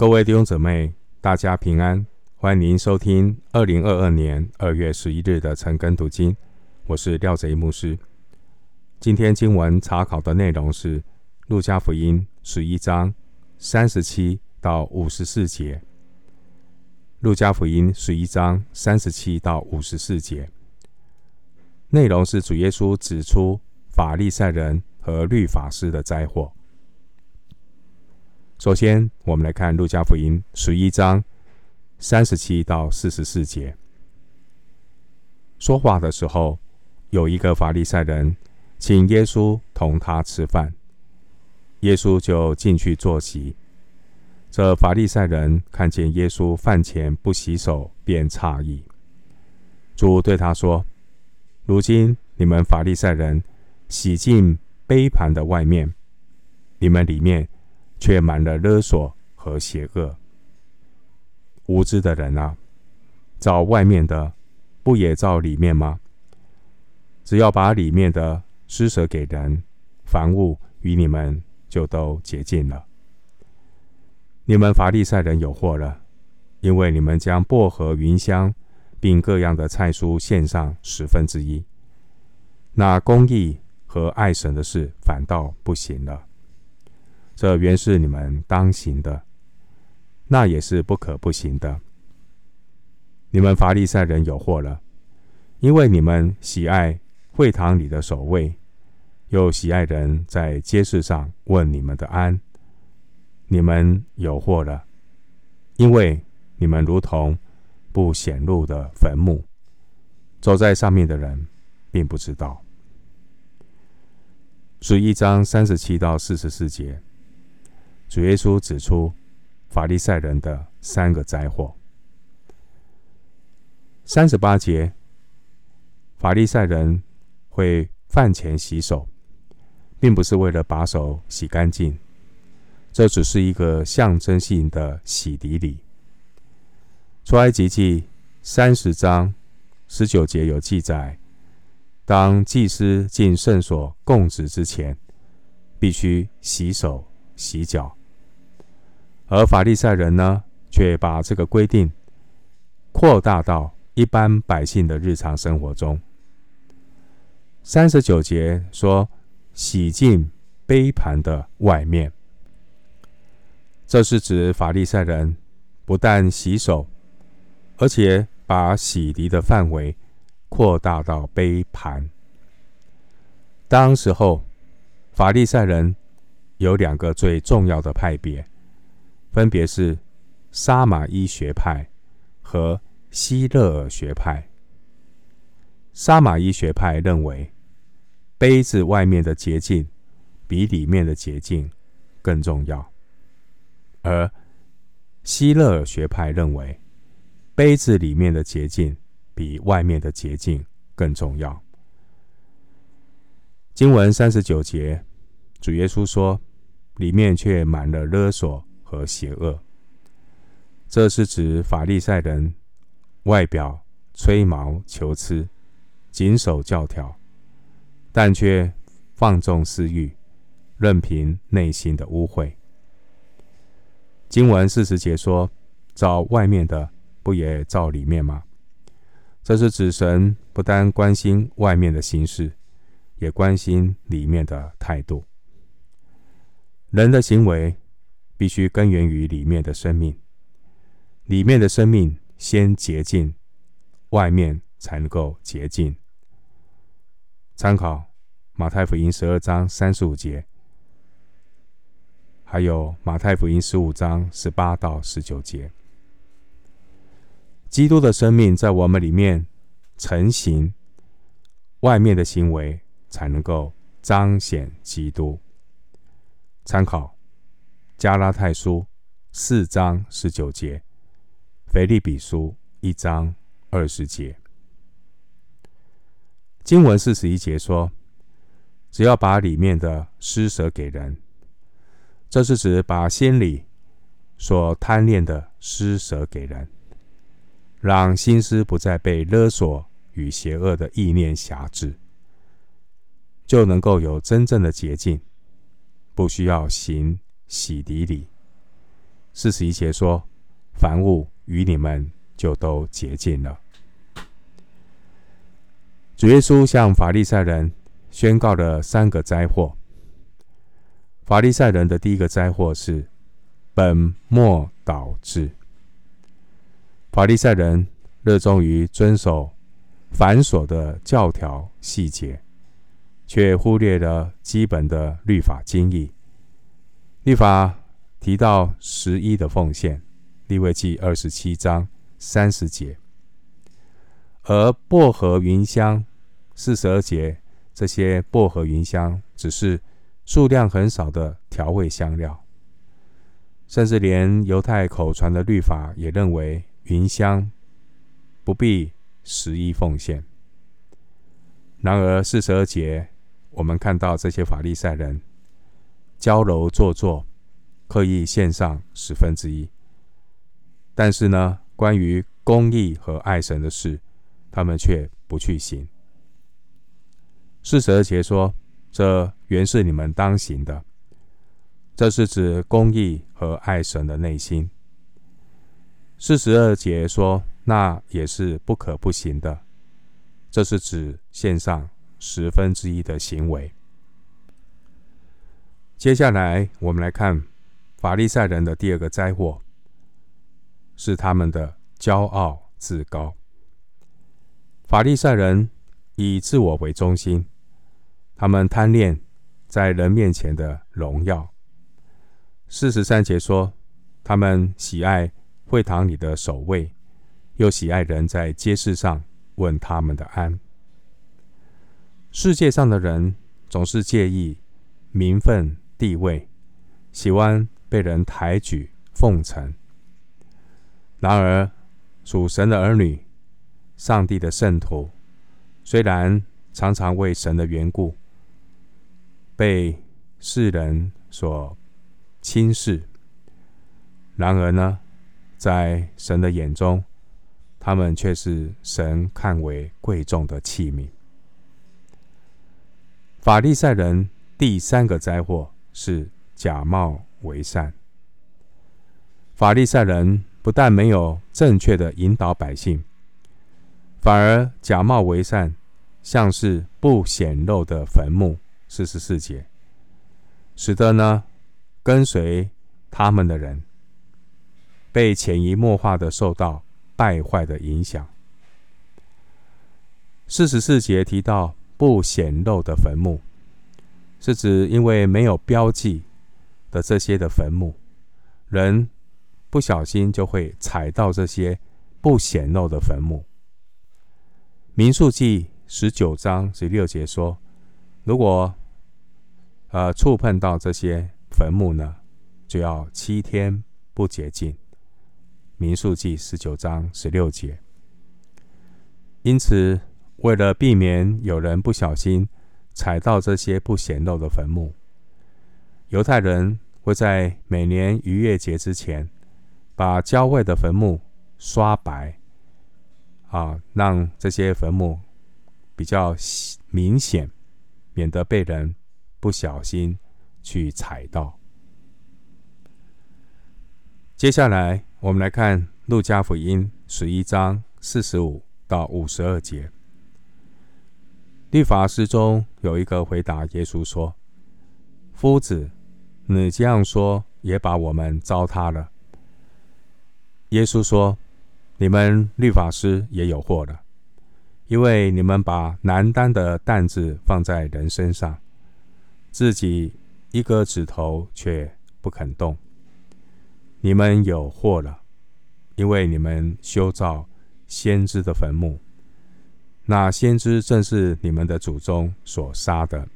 各位弟兄姊妹，大家平安！欢迎您收听二零二二年二月十一日的晨更读经，我是廖贼牧师。今天经文查考的内容是《路加福音》十一章三十七到五十四节，《路加福音》十一章三十七到五十四节，内容是主耶稣指出法利赛人和律法师的灾祸。首先，我们来看《路加福音》十一章三十七到四十四节。说话的时候，有一个法利赛人请耶稣同他吃饭，耶稣就进去坐席。这法利赛人看见耶稣饭前不洗手，便诧异。主对他说：“如今你们法利赛人洗净杯盘的外面，你们里面。”却满了勒索和邪恶。无知的人啊，照外面的，不也照里面吗？只要把里面的施舍给人，凡物与你们就都洁净了。你们法利赛人有祸了，因为你们将薄荷、芸香，并各样的菜蔬献上十分之一，那公义和爱神的事反倒不行了。这原是你们当行的，那也是不可不行的。你们法利赛人有祸了，因为你们喜爱会堂里的守卫，又喜爱人在街市上问你们的安。你们有祸了，因为你们如同不显露的坟墓，走在上面的人并不知道。十一章三十七到四十四节。主耶稣指出法利赛人的三个灾祸。三十八节，法利赛人会饭前洗手，并不是为了把手洗干净，这只是一个象征性的洗涤礼。出埃及记三十章十九节有记载，当祭司进圣所供职之前，必须洗手洗脚。而法利赛人呢，却把这个规定扩大到一般百姓的日常生活中。三十九节说：“洗净杯盘的外面。”这是指法利赛人不但洗手，而且把洗涤的范围扩大到杯盘。当时候，法利赛人有两个最重要的派别。分别是沙马伊学派和希勒尔学派。沙马伊学派认为，杯子外面的洁净比里面的洁净更重要，而希勒尔学派认为，杯子里面的洁净比外面的洁净更重要。经文三十九节，主耶稣说：“里面却满了勒索。”和邪恶，这是指法利赛人外表吹毛求疵、谨守教条，但却放纵私欲，任凭内心的污秽。经文四十节说：“照外面的，不也照里面吗？”这是指神不单关心外面的形式，也关心里面的态度。人的行为。必须根源于里面的生命，里面的生命先洁净，外面才能够洁净。参考马太福音十二章三十五节，还有马太福音十五章十八到十九节。基督的生命在我们里面成型，外面的行为才能够彰显基督。参考。加拉太书四章十九节，腓利比书一章二十节，经文四十一节说：“只要把里面的施舍给人，这是指把心里所贪恋的施舍给人，让心思不再被勒索与邪恶的意念辖制，就能够有真正的洁净，不需要行。”洗涤礼，四十一节说：“凡物与你们就都洁净了。”主耶稣向法利赛人宣告了三个灾祸。法利赛人的第一个灾祸是本末倒置。法利赛人热衷于遵守繁琐的教条细节，却忽略了基本的律法精义。律法提到十一的奉献，利未记二十七章三十节，而薄荷、云香。四十二节，这些薄荷、云香只是数量很少的调味香料，甚至连犹太口传的律法也认为云香不必十一奉献。然而四十二节，我们看到这些法利赛人娇柔做作，刻意献上十分之一，但是呢，关于公义和爱神的事，他们却不去行。四十二节说：“这原是你们当行的。”这是指公义和爱神的内心。四十二节说：“那也是不可不行的。”这是指献上十分之一的行为。接下来，我们来看法利赛人的第二个灾祸，是他们的骄傲自高。法利赛人。以自我为中心，他们贪恋在人面前的荣耀。四十三节说，他们喜爱会堂里的守卫，又喜爱人在街市上问他们的安。世界上的人总是介意名分地位，喜欢被人抬举奉承。然而，属神的儿女，上帝的圣徒。虽然常常为神的缘故被世人所轻视，然而呢，在神的眼中，他们却是神看为贵重的器皿。法利赛人第三个灾祸是假冒为善。法利赛人不但没有正确的引导百姓，反而假冒为善。像是不显露的坟墓，四十四节，使得呢跟随他们的人被潜移默化的受到败坏的影响。四十四节提到不显露的坟墓，是指因为没有标记的这些的坟墓，人不小心就会踩到这些不显露的坟墓。民数记。十九章十六节说：“如果呃触碰到这些坟墓呢，就要七天不洁净。”民数记十九章十六节。因此，为了避免有人不小心踩到这些不显露的坟墓，犹太人会在每年逾越节之前，把郊外的坟墓刷白，啊，让这些坟墓。比较明显，免得被人不小心去踩到。接下来，我们来看路加福音十一章四十五到五十二节。律法师中有一个回答耶稣说：“夫子，你这样说也把我们糟蹋了。”耶稣说：“你们律法师也有祸了。”因为你们把难担的担子放在人身上，自己一个指头却不肯动。你们有祸了，因为你们修造先知的坟墓，那先知正是你们的祖宗所杀的。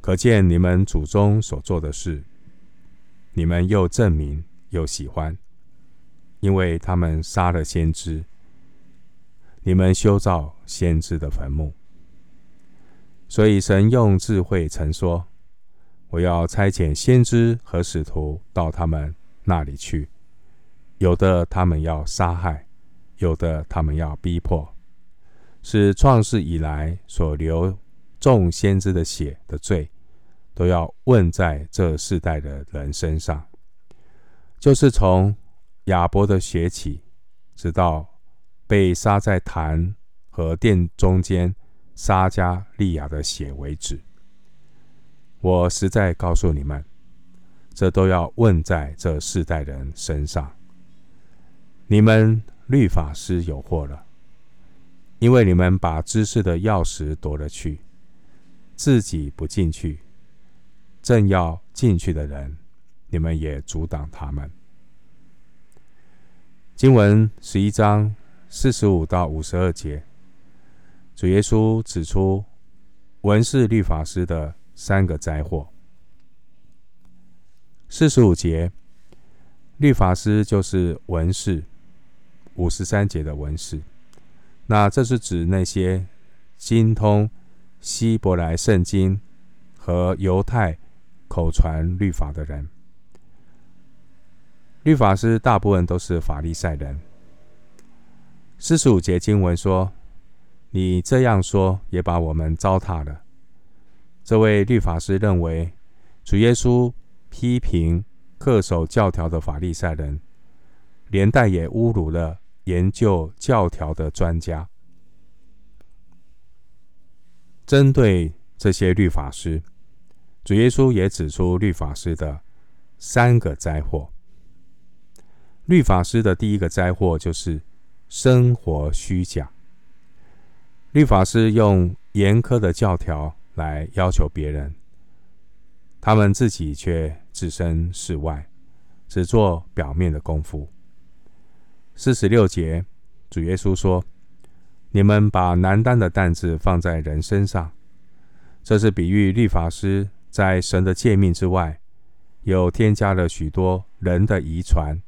可见你们祖宗所做的事，你们又证明又喜欢，因为他们杀了先知。你们修造先知的坟墓，所以神用智慧曾说：“我要差遣先知和使徒到他们那里去，有的他们要杀害，有的他们要逼迫，是创世以来所流众先知的血的罪，都要问在这世代的人身上。就是从亚伯的血起，直到被杀在坛和殿中间撒迦利亚的血为止。我实在告诉你们，这都要问在这世代人身上。你们律法师有祸了，因为你们把知识的钥匙夺了去，自己不进去，正要进去的人，你们也阻挡他们。经文十一章四十五到五十二节，主耶稣指出文士律法师的三个灾祸。四十五节，律法师就是文士。五十三节的文士，那这是指那些精通希伯来圣经和犹太口传律法的人。律法师大部分都是法利赛人。四十五节经文说：“你这样说，也把我们糟蹋了。”这位律法师认为，主耶稣批评恪守教条的法利赛人，连带也侮辱了。研究教条的专家，针对这些律法师，主耶稣也指出律法师的三个灾祸。律法师的第一个灾祸就是生活虚假。律法师用严苛的教条来要求别人，他们自己却置身事外，只做表面的功夫。四十六节，主耶稣说：“你们把难担的担子放在人身上。”这是比喻律法师在神的诫命之外，又添加了许多人的遗传，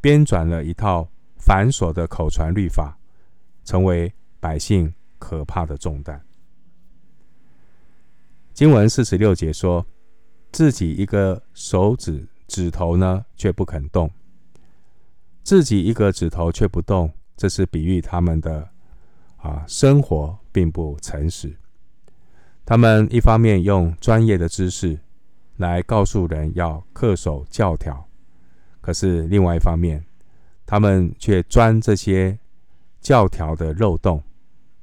编纂了一套繁琐的口传律法，成为百姓可怕的重担。经文四十六节说：“自己一个手指指头呢，却不肯动。”自己一个指头却不动，这是比喻他们的啊生活并不诚实。他们一方面用专业的知识来告诉人要恪守教条，可是另外一方面，他们却钻这些教条的漏洞，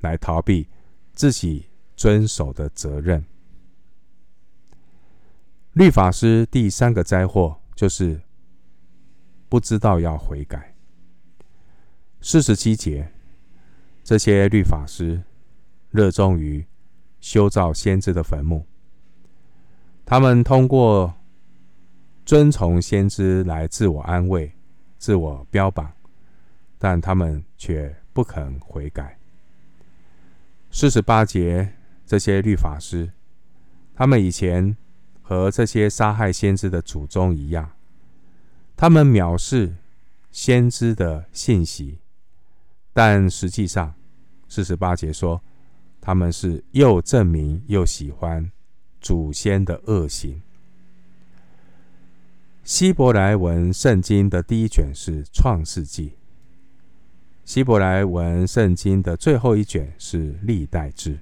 来逃避自己遵守的责任。律法师第三个灾祸就是。不知道要悔改。四十七节，这些律法师热衷于修造先知的坟墓，他们通过遵从先知来自我安慰、自我标榜，但他们却不肯悔改。四十八节，这些律法师，他们以前和这些杀害先知的祖宗一样。他们藐视先知的信息，但实际上，四十八节说，他们是又证明又喜欢祖先的恶行。希伯来文圣经的第一卷是《创世纪》，希伯来文圣经的最后一卷是《历代志》，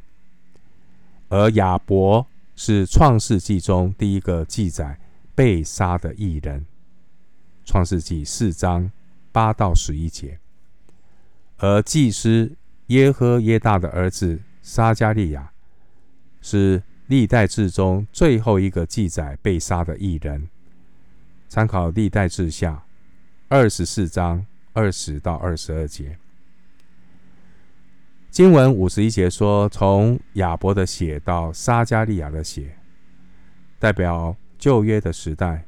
而亚伯是《创世纪》中第一个记载被杀的异人。创世纪四章八到十一节，而祭司耶和耶大的儿子撒迦利亚是历代志中最后一个记载被杀的义人。参考历代志下二十四章二十到二十二节。经文五十一节说，从亚伯的血到撒迦利亚的血，代表旧约的时代，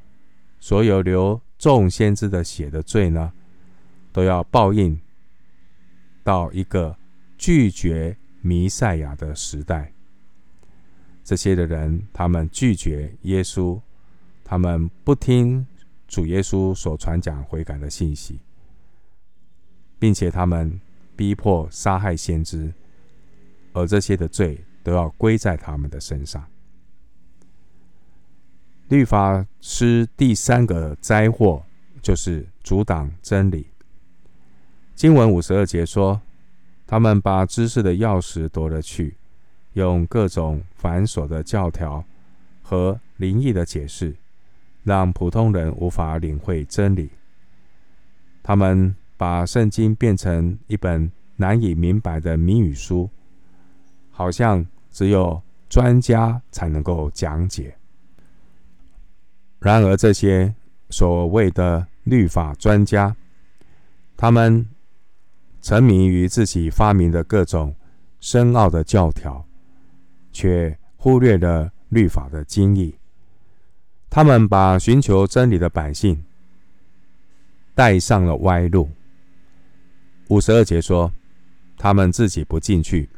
所有流。众先知的血的罪呢，都要报应到一个拒绝弥赛亚的时代。这些的人，他们拒绝耶稣，他们不听主耶稣所传讲悔改的信息，并且他们逼迫杀害先知，而这些的罪都要归在他们的身上。律法师第三个灾祸就是阻挡真理。经文五十二节说，他们把知识的钥匙夺了去，用各种繁琐的教条和灵异的解释让普通人无法领会真理。他们把圣经变成一本难以明白的谜语书，好像只有专家才能够讲解。然而，这些所谓的律法专家，他们沉迷于自己发明的各种深奥的教条，却忽略了律法的精义。他们把寻求真理的百姓带上了歪路。五十二节说，他们自己不进去，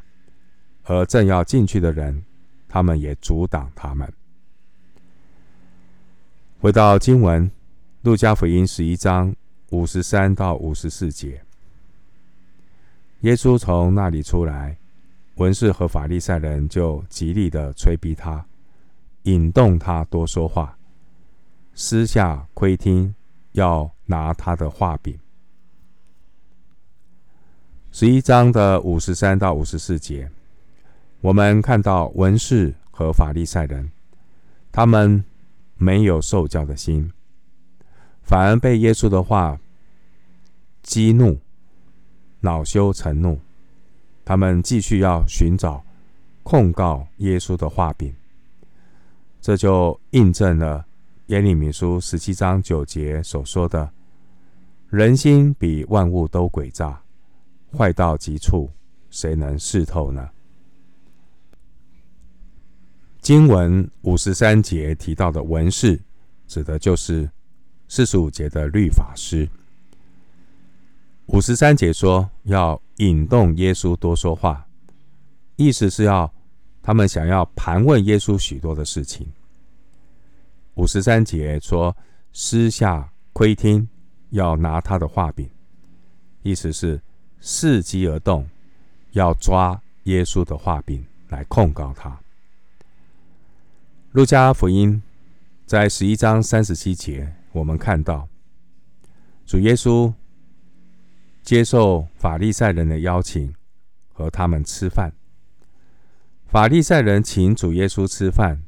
而正要进去的人，他们也阻挡他们。回到经文，《路加福音》十一章五十三到五十四节，耶稣从那里出来，文士和法利赛人就极力的催逼他，引动他多说话，私下窥听，要拿他的话柄。十一章的五十三到五十四节，我们看到文士和法利赛人，他们。没有受教的心，反而被耶稣的话激怒，恼羞成怒。他们继续要寻找控告耶稣的画柄，这就印证了耶利米书十七章九节所说的：“人心比万物都诡诈，坏到极处，谁能试透呢？”经文五十三节提到的文士，指的就是四十五节的律法师。五十三节说要引动耶稣多说话，意思是要他们想要盘问耶稣许多的事情。五十三节说私下窥听，要拿他的话柄，意思是伺机而动，要抓耶稣的话柄来控告他。路加福音在十一章三十七节，我们看到主耶稣接受法利赛人的邀请，和他们吃饭。法利赛人请主耶稣吃饭，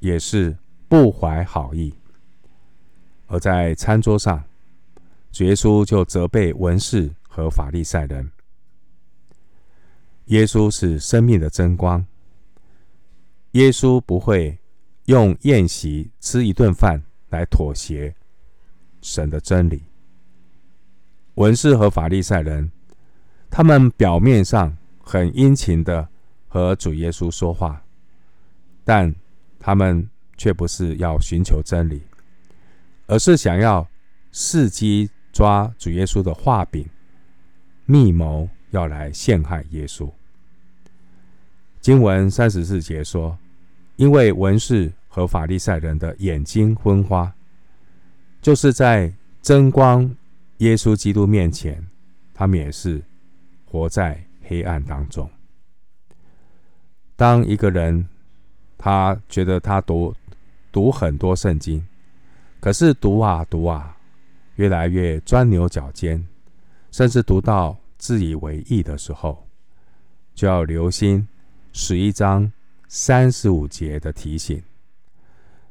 也是不怀好意。而在餐桌上，主耶稣就责备文士和法利赛人。耶稣是生命的真光，耶稣不会。用宴席吃一顿饭来妥协神的真理。文士和法利赛人，他们表面上很殷勤的和主耶稣说话，但他们却不是要寻求真理，而是想要伺机抓主耶稣的画柄，密谋要来陷害耶稣。经文三十四节说，因为文士。和法利赛人的眼睛昏花，就是在争光耶稣基督面前，他们也是活在黑暗当中。当一个人他觉得他读读很多圣经，可是读啊读啊，越来越钻牛角尖，甚至读到自以为义的时候，就要留心十一章三十五节的提醒。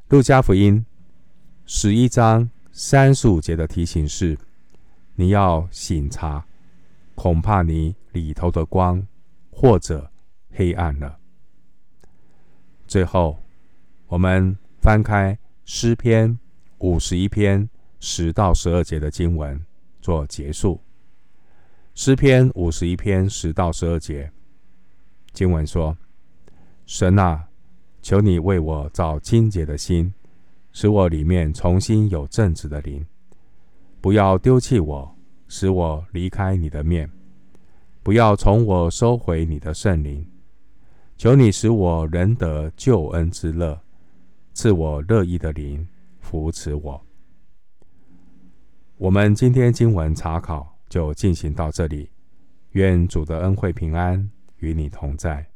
路加福音十一章三十五节的提醒是：你要省察，恐怕你里头的光或者黑暗了。最后，我们翻开诗篇五十一篇十到十二节的经文做结束。诗篇五十一篇十到十二节经文说：“神啊。”求你为我造清洁的心，使我里面重新有正直的灵。不要丢弃我，使我离开你的面；不要从我收回你的圣灵。求你使我仍得救恩之乐，赐我乐意的灵扶持我。我们今天经文查考就进行到这里，愿主的恩惠平安与你同在。